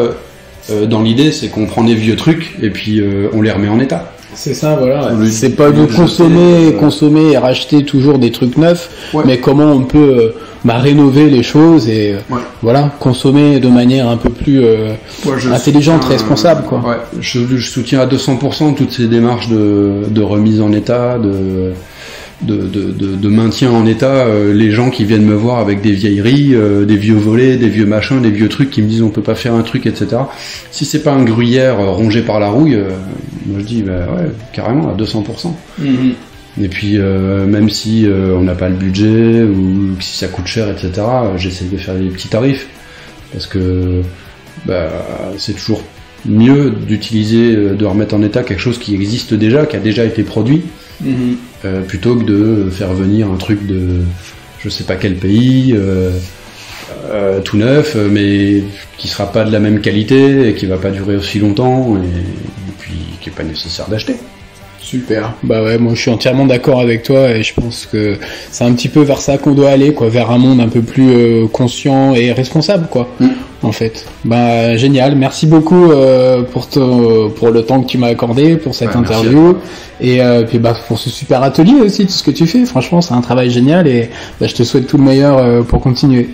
euh, dans l'idée, c'est qu'on prend des vieux trucs et puis euh, on les remet en état. C'est ça, voilà. C'est pas de consommer, jeter, consommer et racheter toujours des trucs neufs, Ouais. mais comment on peut euh, bah, rénover les choses et euh, Ouais. voilà consommer de manière un peu plus euh, intelligente, responsable, quoi. Ouais, je, je soutiens à 200% toutes ces démarches de, de remise en état, de de, de, de, de maintien en état euh, les gens qui viennent me voir avec des vieilleries, euh, des vieux volets, des vieux machins, des vieux trucs qui me disent on peut pas faire un truc, etc. Si c'est pas un gruyère euh, rongé par la rouille, euh, moi je dis bah ouais, carrément à 200%. Et puis euh, même si euh, on n'a pas le budget ou si ça coûte cher, etc. J'essaie de faire des petits tarifs parce que bah, c'est toujours mieux d'utiliser, euh, de remettre en état quelque chose qui existe déjà, qui a déjà été produit, euh, plutôt que de faire venir un truc de je sais pas quel pays euh, tout neuf, mais qui sera pas de la même qualité et qui va pas durer aussi longtemps et, et puis qui est pas nécessaire d'acheter. Super. Bah ouais, moi je suis entièrement d'accord avec toi et je pense que c'est un petit peu vers ça qu'on doit aller, quoi, vers un monde un peu plus euh, conscient et responsable, quoi. Mm. En fait. Bah génial. Merci beaucoup euh, pour ton, pour le temps que tu m'as accordé pour cette Ouais, interview et euh, puis bah pour ce super atelier aussi, tout ce que tu fais. Franchement, c'est un travail génial et bah, je te souhaite tout le meilleur pour continuer.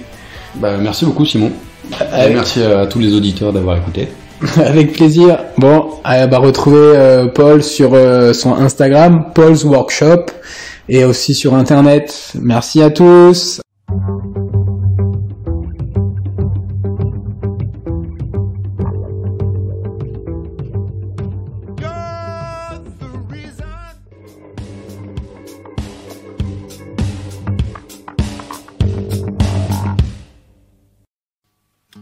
Bah, merci beaucoup Simon. Avec- merci à tous les auditeurs d'avoir écouté. <laughs> Avec plaisir. Bon, euh, bah retrouvez euh, Paul sur euh, son Instagram, Paul's Workshop, et aussi sur Internet. Merci à tous.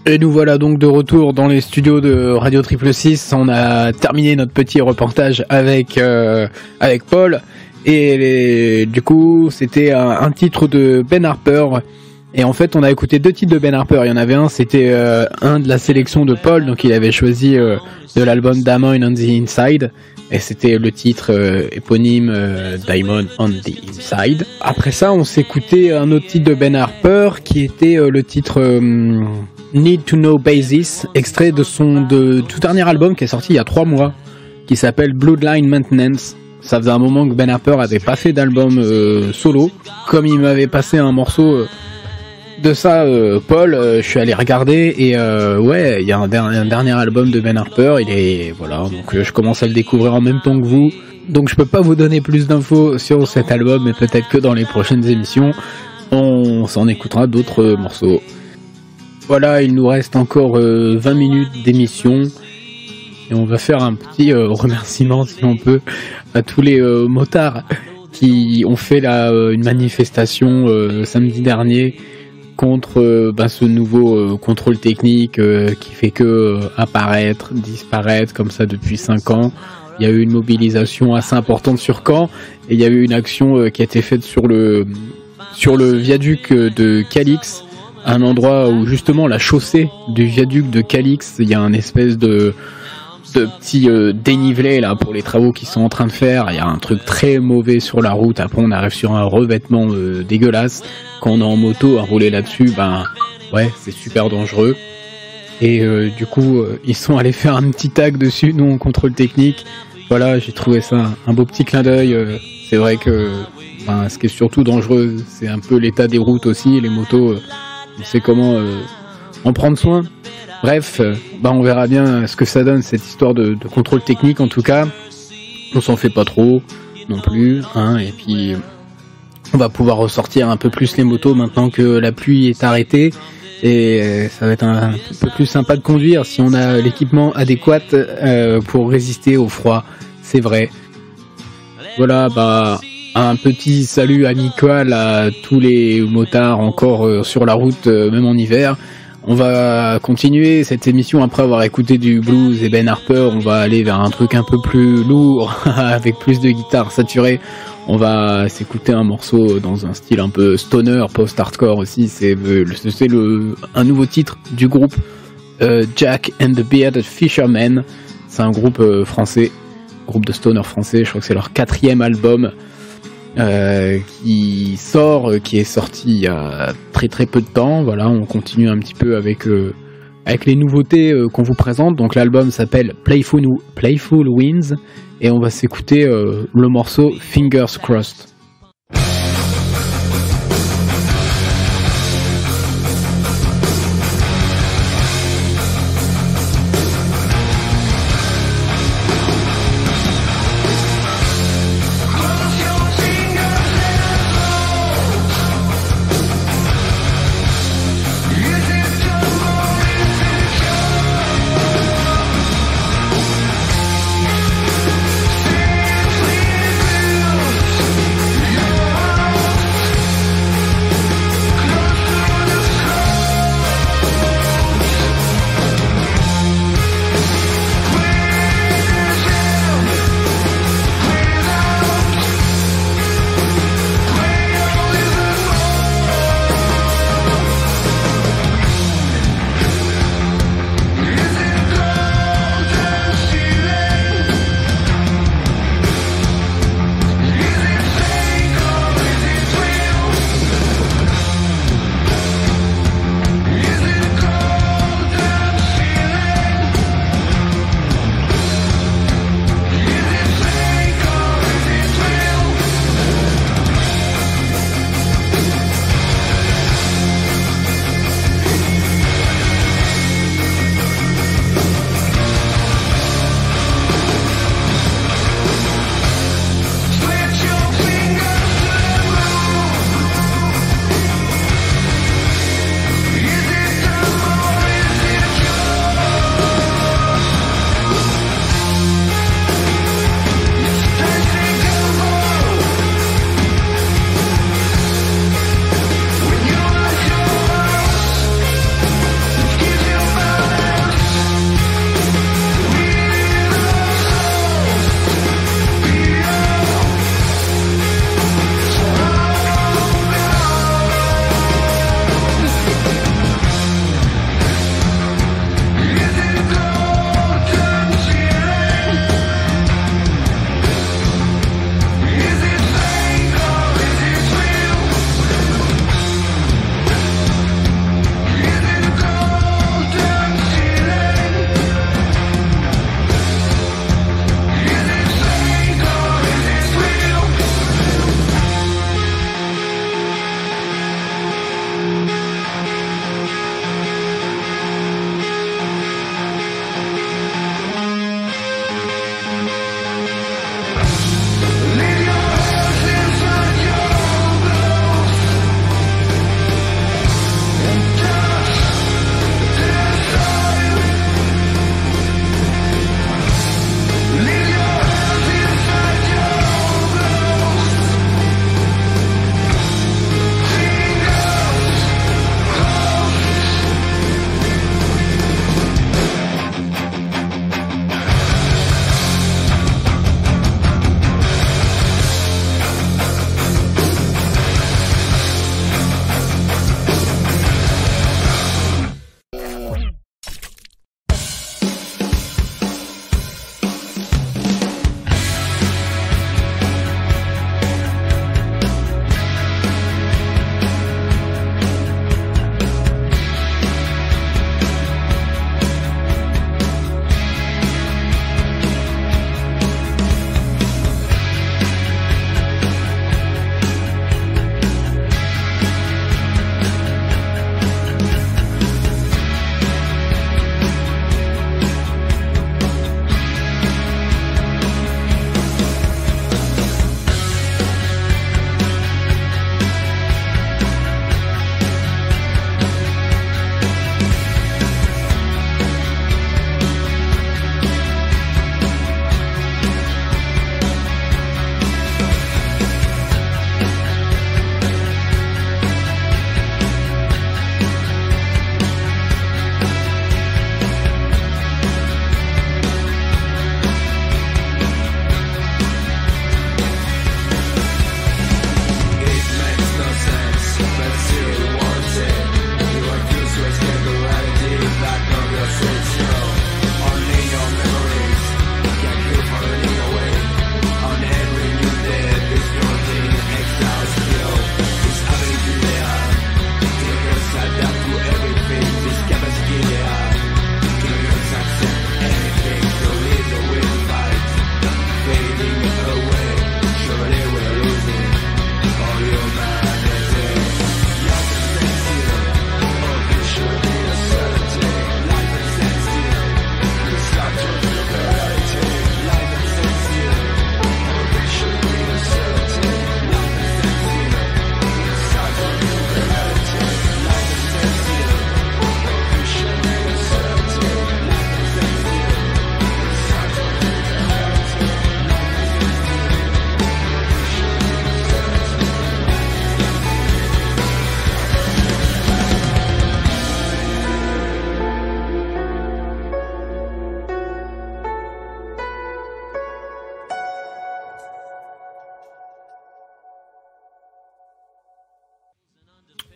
Et nous voilà donc de retour dans les studios de Radio Triple 6. On a terminé notre petit reportage avec euh, avec Paul et les- du coup c'était un, titre de Ben Harper. Et en fait on a écouté deux titres de Ben Harper. Il y en avait un, c'était euh, un de la sélection de Paul, donc il avait choisi euh, de l'album Diamond on the Inside. Et c'était le titre euh, éponyme euh, Diamond on the Inside. Après ça, on s'écoutait un autre titre de Ben Harper qui était euh, le titre Need to Know Basis, extrait de son de tout dernier album qui est sorti il y a trois mois, qui s'appelle Bloodline Maintenance. Ça faisait un moment que Ben Harper avait pas fait d'album euh, solo. Comme il m'avait passé un morceau euh, de ça, euh, Paul, je suis allé regarder et ouais, il y a un, der- un dernier album de Ben Harper. Il est voilà, donc je commence à le découvrir en même temps que vous. Donc je peux pas vous donner plus d'infos sur cet album, mais peut-être que dans les prochaines émissions, on s'en écoutera d'autres morceaux. Voilà, il nous reste encore euh, 20 minutes d'émission. Et on va faire un petit euh, <laughs> remerciement, si on peut, à tous les euh, motards qui ont fait la, euh, une manifestation euh, samedi dernier contre euh, ben, ce nouveau euh, contrôle technique euh, qui fait que euh, apparaître, disparaître comme ça depuis 5 ans. Il y a eu une mobilisation assez importante sur Caen et il y a eu une action euh, qui a été faite sur le sur le viaduc euh, de Calix, un endroit où justement la chaussée du viaduc de Calix, il y a un espèce de de petit euh, dénivelé là pour les travaux qu'ils sont en train de faire. Il y a un truc très mauvais sur la route. Après, on arrive sur un revêtement euh, dégueulasse. Quand on est en moto à rouler là-dessus, ben ouais, c'est super dangereux. Et euh, du coup, euh, ils sont allés faire un petit tag dessus, nous on contrôle technique. Voilà, j'ai trouvé ça un beau petit clin d'œil. euh, c'est vrai que ben, ce qui est surtout dangereux, c'est un peu l'état des routes aussi. Les motos, euh, on sait comment euh, en prendre soin. Bref, euh, bah on verra bien ce que ça donne cette histoire de, de contrôle technique en tout cas. On s'en fait pas trop non plus, hein, et puis on va pouvoir ressortir un peu plus les motos maintenant que la pluie est arrêtée. Et euh, ça va être un, peu plus sympa de conduire si on a l'équipement adéquat euh, pour résister au froid, c'est vrai. Voilà, bah un petit salut amical à tous les motards encore euh, sur la route, euh, même en hiver. On va continuer cette émission après avoir écouté du blues et Ben Harper. On va aller vers un truc un peu plus lourd, <laughs> avec plus de guitare saturée. On va s'écouter un morceau dans un style un peu stoner, post-hardcore aussi. C'est le- un nouveau titre du groupe euh, Jack and the Bearded Fishermen. C'est un groupe français, groupe de stoner français. Je crois que c'est leur quatrième album euh, qui sort, euh, qui est sorti il y a très très peu de temps. Voilà, on continue un petit peu avec euh, avec les nouveautés qu'on vous présente. Donc l'album s'appelle Playful, Playful Winds et on va s'écouter le morceau Fingers Crossed.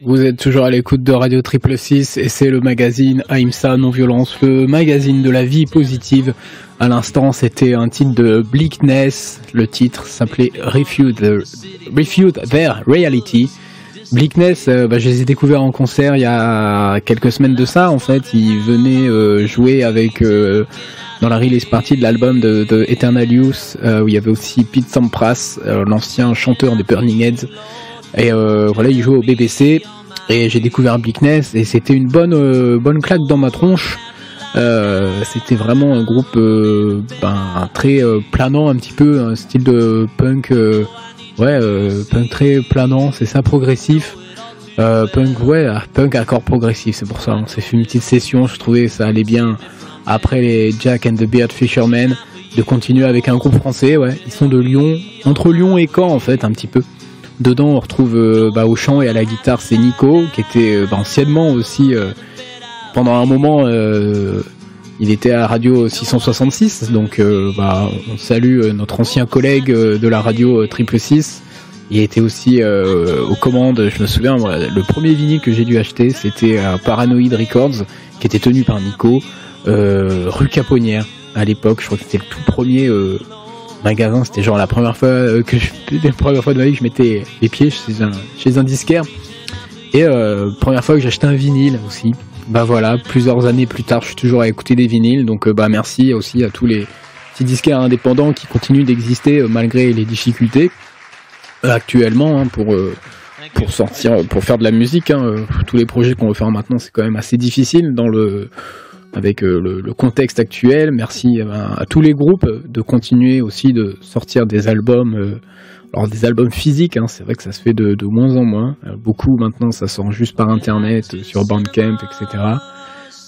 Vous êtes toujours à l'écoute de Radio Triple 6 et c'est le magazine Aïmsa Non-Violence, le magazine de la vie positive. À l'instant, c'était un titre de Bleakness. Le titre s'appelait Refute, Refute Their Reality. Bleakness, euh, bah, je les ai découverts en concert il y a quelques semaines de ça. En fait, ils venaient euh, jouer avec euh, dans la release party de l'album de, de où il y avait aussi Pete Sampras, l'ancien chanteur des Burning Heads. Et euh, voilà, il jouait au BBC. Et j'ai découvert Bleakness et c'était une bonne euh, bonne claque dans ma tronche. Euh, c'était vraiment un groupe ben, très planant un petit peu, un style de punk, ouais, punk très planant, c'est ça, progressif. Punk, ouais, ah, punk accord progressif, c'est pour ça. On s'est fait une petite session, je trouvais ça allait bien après les Jack and the Beard Fishermen de continuer avec un groupe français, ouais. Ils sont de Lyon, entre Lyon et Caen en fait, un petit peu. Dedans, on retrouve euh, bah, au chant et à la guitare, c'est Nico, qui était euh, bah, anciennement aussi, euh, pendant un moment, il était à Radio 666, donc bah, on salue notre ancien collègue de la radio euh, Triple 6. Il était aussi aux commandes, je me souviens, le premier vinyle que j'ai dû acheter, c'était à Paranoid Records, qui était tenu par Nico, rue Caponnière, à l'époque, je crois que c'était le tout premier magasin, c'était genre la première fois euh, que je, <laughs> la première fois de ma vie que je mettais les pieds chez un, chez un disquaire. Et euh, première fois que acheté un vinyle aussi. Bah voilà, plusieurs années plus tard, je suis toujours à écouter des vinyles, donc euh, bah merci aussi à tous les petits disquaires indépendants qui continuent d'exister euh, malgré les difficultés actuellement hein, pour pour sortir, pour faire de la musique. hein, tous les projets qu'on veut faire maintenant, c'est quand même assez difficile dans le avec euh, le, contexte actuel. Merci à tous les groupes de continuer aussi de sortir des albums. euh, alors des albums physiques, hein, c'est vrai que ça se fait de, moins en moins. Euh, Beaucoup maintenant, ça sort juste par internet, sur Bandcamp, etc.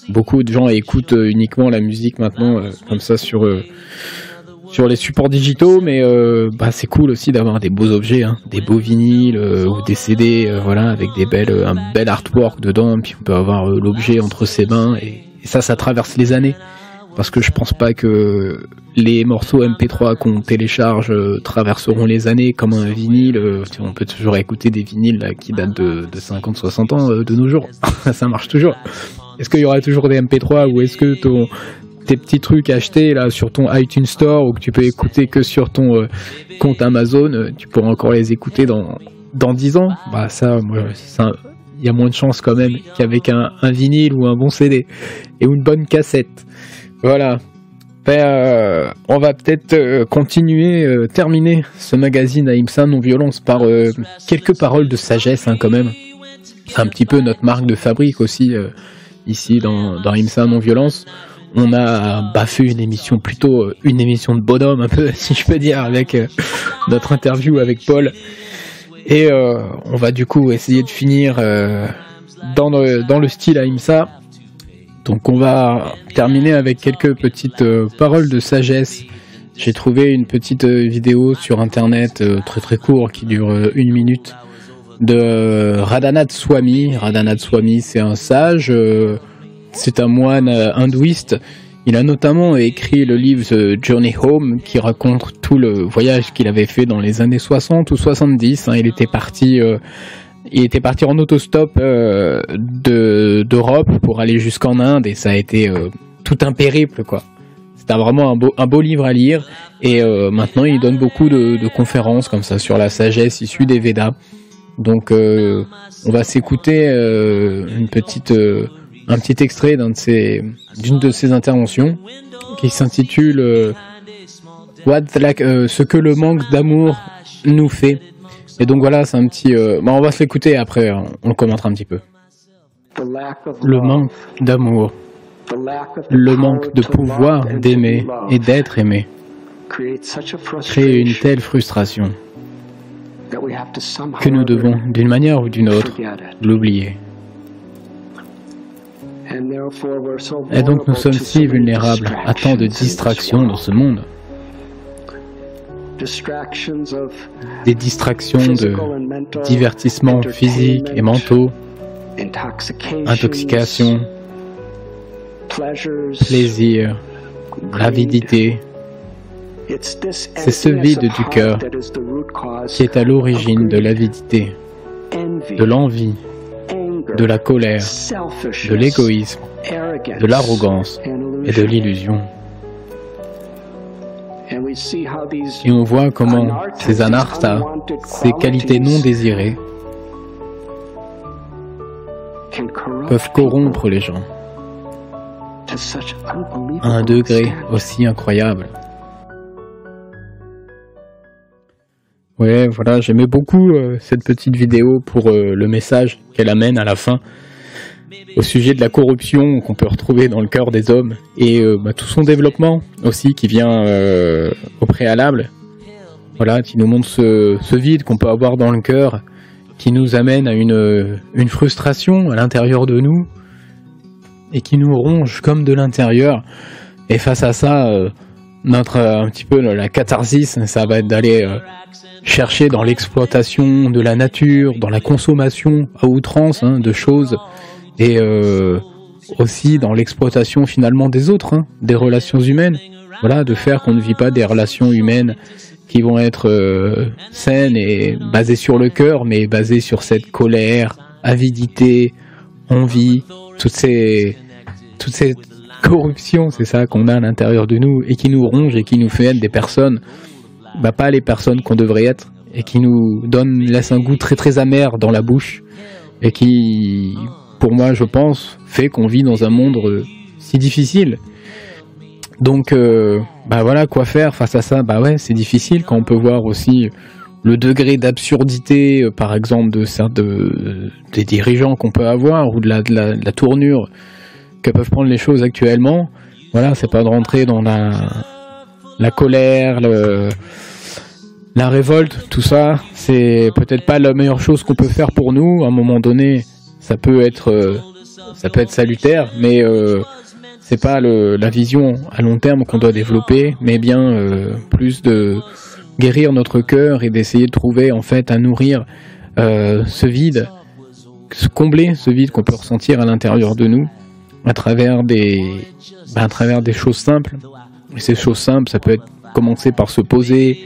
Beaucoup de gens écoutent uniquement la musique maintenant, comme ça sur sur les supports digitaux, mais bah, c'est cool aussi d'avoir des beaux objets, hein, des beaux vinyles ou des CD, voilà, avec des belles, un bel artwork dedans, puis on peut avoir l'objet entre ses mains, et, et ça, ça traverse les années. Parce que je pense pas que les morceaux MP3 qu'on télécharge euh, traverseront les années comme un vinyle. euh, on peut toujours écouter des vinyles qui datent de, de 50-60 ans euh, de nos jours. <laughs> ça marche toujours. Est-ce qu'il y aura toujours des MP3 ou est-ce que tes petits trucs achetés là sur ton iTunes Store ou que tu peux écouter que sur ton compte Amazon, tu pourras encore les écouter dans dans 10 ans? Bah ça, moi, ça, il y a moins de chances quand même qu'avec un, vinyle ou un bon CD et une bonne cassette. Voilà. Ben, euh, on va peut-être euh, continuer, euh, terminer ce magazine à IMSA non-violence par quelques paroles de sagesse hein, quand même. Un petit peu notre marque de fabrique aussi ici dans, dans non-violence. On a bah, fait une émission plutôt une émission de bonhomme un peu <laughs> si je peux dire avec notre interview avec Paul. Et euh, on va du coup essayer de finir euh, dans, le, dans le style AIMSA. Donc on va terminer avec quelques petites euh, paroles de sagesse. J'ai trouvé une petite vidéo sur internet très très court qui dure une minute de Radhanath Swami. Radhanath Swami c'est un sage, c'est un moine hindouiste. Il a notamment écrit le livre The Journey Home qui raconte tout le voyage qu'il avait fait dans les années 60 ou 70. hein. Il était parti, euh, il était parti en autostop euh, de d'Europe pour aller jusqu'en Inde et ça a été euh, tout un périple quoi. C'était vraiment un beau, un beau livre à lire et euh, maintenant il donne beaucoup de, de conférences comme ça sur la sagesse issue des Védas. Donc on va s'écouter une petite un petit extrait de d'une de ses interventions qui s'intitule euh, What like, euh, ce que le manque d'amour nous fait. Et donc voilà, c'est un petit euh, bah, on va se l'écouter après hein, on le commentera un petit peu. Le manque d'amour, le manque de pouvoir d'aimer et d'être aimé crée une telle frustration que nous devons, d'une manière ou d'une autre, l'oublier. Et donc nous sommes si vulnérables à tant de distractions dans ce monde. Des distractions de divertissements physiques et mentaux, intoxication, plaisir, avidité. C'est ce vide du cœur qui est à l'origine de l'avidité, de l'envie de la colère, de l'égoïsme, de l'arrogance et de l'illusion. Et on voit comment ces anarthas, ces qualités non désirées, peuvent corrompre les gens à un degré aussi incroyable. Ouais, voilà, j'aimais beaucoup euh, cette petite vidéo pour euh, le message qu'elle amène à la fin au sujet de la corruption qu'on peut retrouver dans le cœur des hommes et euh, bah, tout son développement aussi qui vient au préalable. Voilà, qui nous montre ce, vide qu'on peut avoir dans le cœur, qui nous amène à une, une frustration à l'intérieur de nous et qui nous ronge comme de l'intérieur. Et face à ça, notre un petit peu la catharsis, ça va être d'aller chercher dans l'exploitation de la nature, dans la consommation à outrance hein, de choses et euh, aussi dans l'exploitation finalement des autres, hein, des relations humaines. Voilà, de faire qu'on ne vit pas des relations humaines qui vont être euh, saines et basées sur le cœur, mais basées sur cette colère, avidité, envie, toutes ces, toutes ces corruptions, c'est ça qu'on a à l'intérieur de nous et qui nous ronge et qui nous fait être des personnes, bah pas les personnes qu'on devrait être et qui nous donne, laisse un goût très très amer dans la bouche et qui, pour moi, je pense, fait qu'on vit dans un monde euh, si difficile. Donc, euh, bah voilà, quoi faire face à ça Bah ouais, c'est difficile quand on peut voir aussi le degré d'absurdité, euh, par exemple, de, de des dirigeants qu'on peut avoir ou de la, de la, de la tournure que peuvent prendre les choses actuellement. Voilà, c'est pas de rentrer dans la, la colère, la révolte, tout ça. C'est peut-être pas la meilleure chose qu'on peut faire pour nous. À un moment donné, ça peut être, euh, salutaire, mais euh, c'est pas la vision à long terme qu'on doit développer, mais bien euh, plus de guérir notre cœur et d'essayer de trouver en fait à nourrir euh, ce vide, combler ce vide qu'on peut ressentir à l'intérieur de nous à des, bah, à travers des choses simples. Ces choses simples, ça peut être commencer par se poser,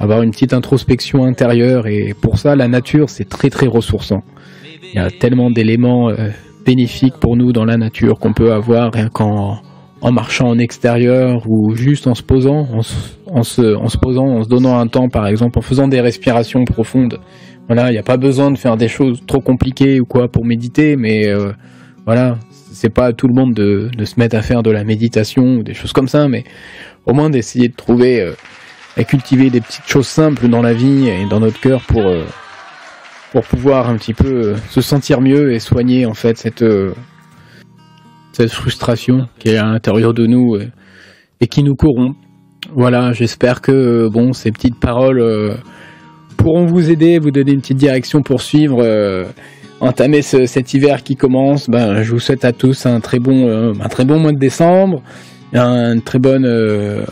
avoir une petite introspection intérieure, et pour ça, la nature, c'est très très ressourçant. Il y a tellement d'éléments euh, bénéfiques pour nous dans la nature qu'on peut avoir rien qu'en en marchant en extérieur ou juste en se posant, en se posant, en se donnant un temps par exemple, en faisant des respirations profondes. Voilà, il n'y a pas besoin de faire des choses trop compliquées ou quoi pour méditer, mais euh, voilà, c'est pas à tout le monde de, se mettre à faire de la méditation ou des choses comme ça, mais au moins d'essayer de trouver euh, et cultiver des petites choses simples dans la vie et dans notre cœur pour euh, pour pouvoir un petit peu euh, se sentir mieux et soigner en fait cette euh, cette frustration qui est à l'intérieur de nous et qui nous corrompt. Voilà, j'espère que bon ces petites paroles pourront vous aider, vous donner une petite direction pour suivre entamer ce- cet hiver qui commence. Ben, je vous souhaite à tous un très bon euh, un très bon mois de décembre, une très bonne euh,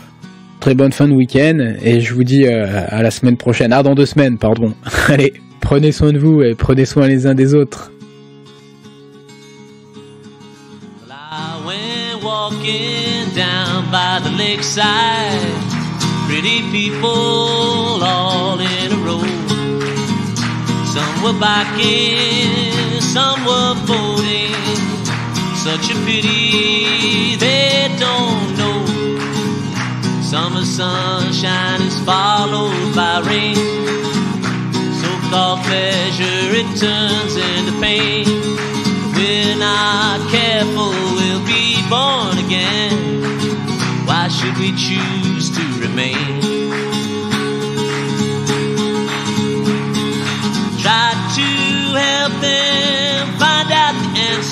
très bonne fin de week-end et je vous dis euh, à la semaine prochaine. Ah, dans deux semaines, pardon. <laughs> Allez, prenez soin de vous et prenez soin les uns des autres. Were biking, some were boating. Such a pity they don't know. Summer sunshine is followed by rain. So-called pleasure it turns into pain. If we're not careful, we'll be born again. Why should we choose to remain?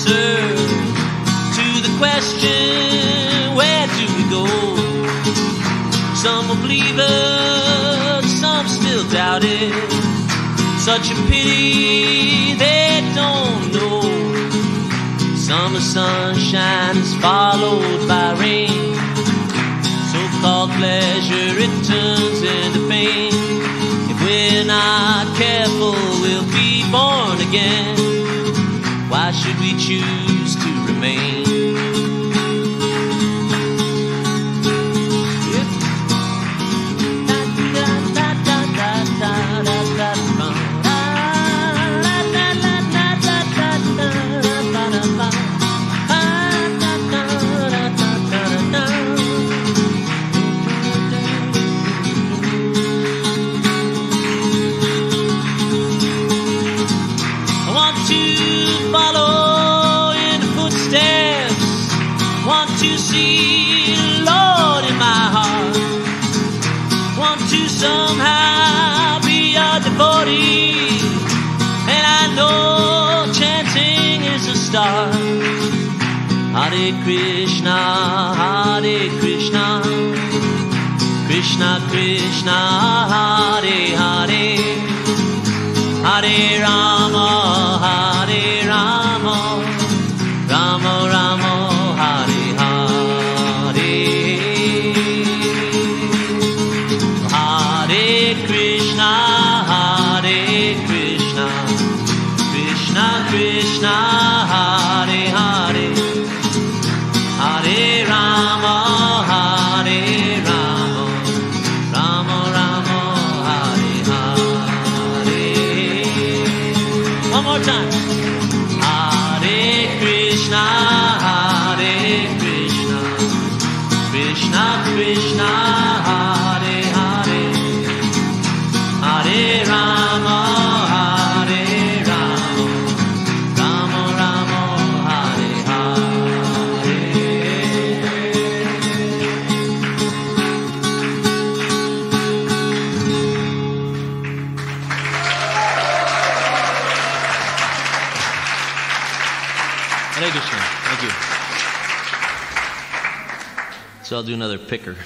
Answer to the question where do we go? Some believe it, some still doubt it. Such a pity they don't know. Summer sunshine is followed by rain. So-called pleasure it turns into pain. If we're not careful, we'll be born again. Should we choose to remain? I'll do another picker.